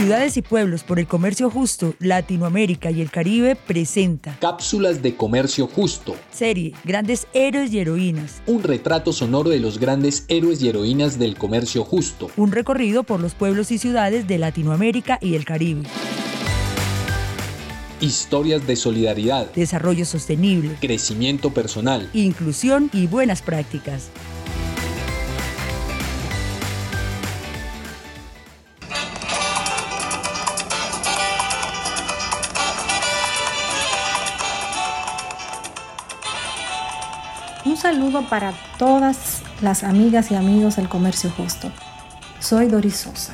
Ciudades y Pueblos por el Comercio Justo, Latinoamérica y el Caribe presenta Cápsulas de Comercio Justo. Serie Grandes Héroes y Heroínas. Un retrato sonoro de los grandes héroes y heroínas del comercio justo. Un recorrido por los pueblos y ciudades de Latinoamérica y el Caribe. Historias de solidaridad, Desarrollo sostenible, crecimiento personal, inclusión y buenas prácticas. Saludo para todas las amigas y amigos del comercio justo. Soy Doris Sosa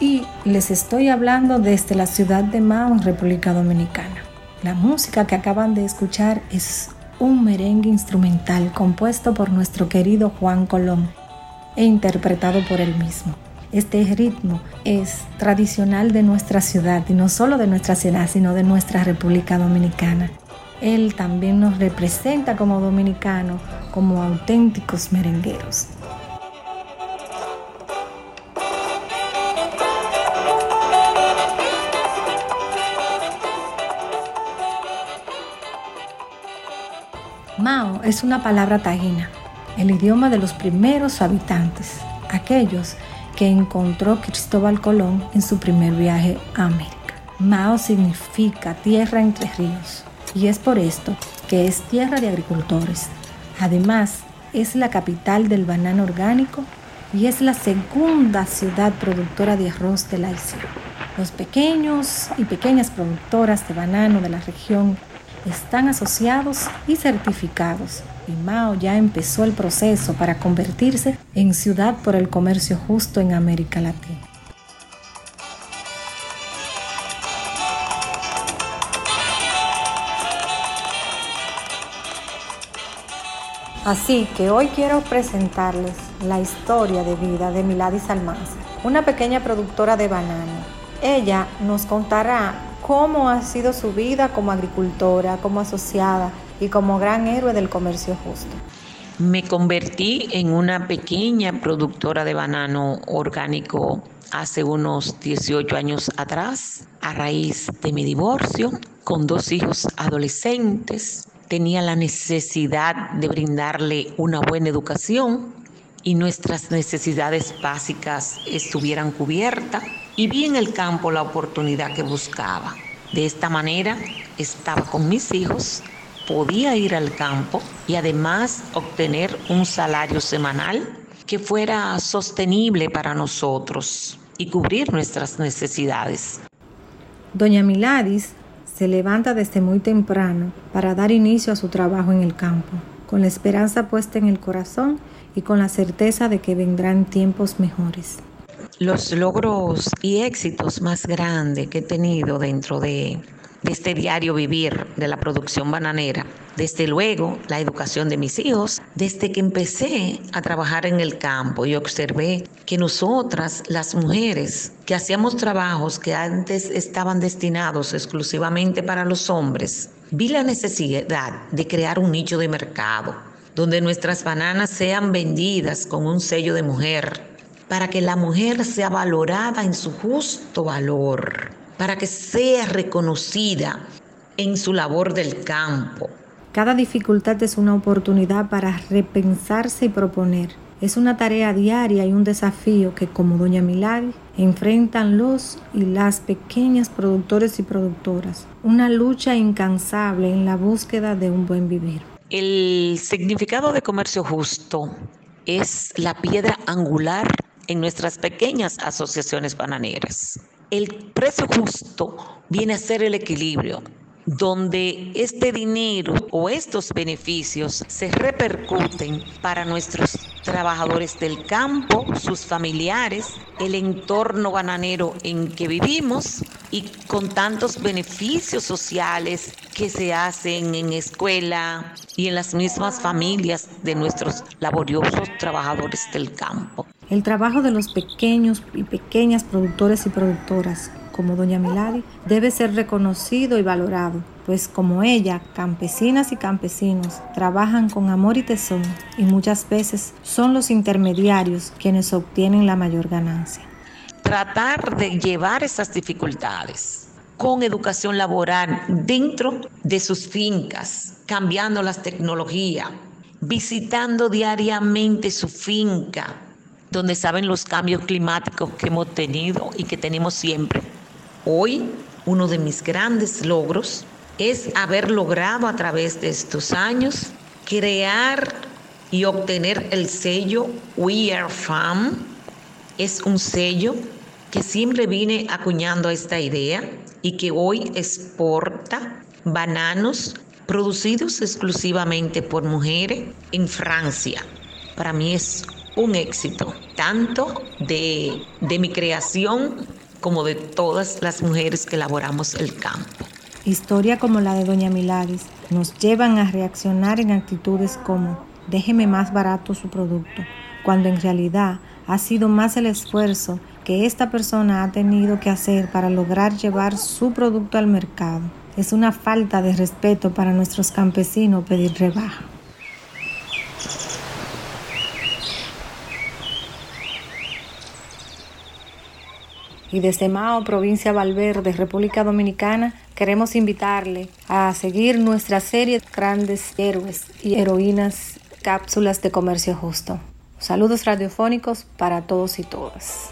y les estoy hablando desde la ciudad de Mao República Dominicana. La música que acaban de escuchar es un merengue instrumental compuesto por nuestro querido Juan Colón e interpretado por él mismo. Este ritmo es tradicional de nuestra ciudad y no solo de nuestra ciudad, sino de nuestra República Dominicana. Él también nos representa como dominicanos, como auténticos merengueros. Mao es una palabra taína, el idioma de los primeros habitantes, aquellos que encontró Cristóbal Colón en su primer viaje a América. Mao significa tierra entre ríos y es por esto que es tierra de agricultores. Además, es la capital del banano orgánico y es la segunda ciudad productora de arroz de la isla. Los pequeños y pequeñas productoras de banano de la región están asociados y certificados y Mao ya empezó el proceso para convertirse en ciudad por el comercio justo en América Latina. Así que hoy quiero presentarles la historia de vida de Miladis Almanza, una pequeña productora de banano. Ella nos contará cómo ha sido su vida como agricultora, como asociada y como gran héroe del comercio justo. Me convertí en una pequeña productora de banano orgánico hace unos 18 años atrás, a raíz de mi divorcio, con dos hijos adolescentes tenía la necesidad de brindarle una buena educación y nuestras necesidades básicas estuvieran cubiertas y vi en el campo la oportunidad que buscaba. De esta manera estaba con mis hijos, podía ir al campo y además obtener un salario semanal que fuera sostenible para nosotros y cubrir nuestras necesidades. Doña Miladis se levanta desde muy temprano para dar inicio a su trabajo en el campo, con la esperanza puesta en el corazón y con la certeza de que vendrán tiempos mejores. Los logros y éxitos más grandes que he tenido dentro de, de este diario vivir de la producción bananera desde luego, la educación de mis hijos, desde que empecé a trabajar en el campo y observé que nosotras, las mujeres, que hacíamos trabajos que antes estaban destinados exclusivamente para los hombres, vi la necesidad de crear un nicho de mercado donde nuestras bananas sean vendidas con un sello de mujer, para que la mujer sea valorada en su justo valor, para que sea reconocida en su labor del campo, cada dificultad es una oportunidad para repensarse y proponer. Es una tarea diaria y un desafío que, como Doña Milagri, enfrentan los y las pequeñas productores y productoras. Una lucha incansable en la búsqueda de un buen vivir. El significado de comercio justo es la piedra angular en nuestras pequeñas asociaciones bananeras. El precio justo viene a ser el equilibrio donde este dinero o estos beneficios se repercuten para nuestros trabajadores del campo, sus familiares, el entorno bananero en que vivimos y con tantos beneficios sociales que se hacen en escuela y en las mismas familias de nuestros laboriosos trabajadores del campo. El trabajo de los pequeños y pequeñas productores y productoras como doña Milady debe ser reconocido y valorado, pues como ella, campesinas y campesinos trabajan con amor y tesón y muchas veces son los intermediarios quienes obtienen la mayor ganancia. tratar de llevar esas dificultades con educación laboral dentro de sus fincas, cambiando las tecnologías, visitando diariamente su finca, donde saben los cambios climáticos que hemos tenido y que tenemos siempre. Hoy, uno de mis grandes logros es haber logrado a través de estos años crear y obtener el sello We Are Farm. Es un sello que siempre vine acuñando esta idea y que hoy exporta bananos producidos exclusivamente por mujeres en Francia. Para mí es un éxito, tanto de, de mi creación como de todas las mujeres que elaboramos el campo. Historia como la de Doña Milagres nos llevan a reaccionar en actitudes como déjeme más barato su producto, cuando en realidad ha sido más el esfuerzo que esta persona ha tenido que hacer para lograr llevar su producto al mercado. Es una falta de respeto para nuestros campesinos pedir rebaja. Y desde Mao, provincia Valverde, República Dominicana, queremos invitarle a seguir nuestra serie de grandes héroes y heroínas cápsulas de comercio justo. Saludos radiofónicos para todos y todas.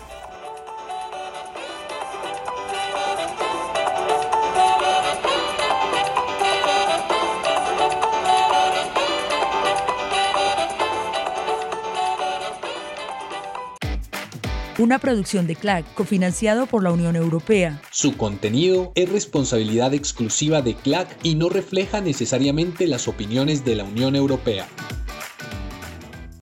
Una producción de CLAC cofinanciado por la Unión Europea. Su contenido es responsabilidad exclusiva de CLAC y no refleja necesariamente las opiniones de la Unión Europea.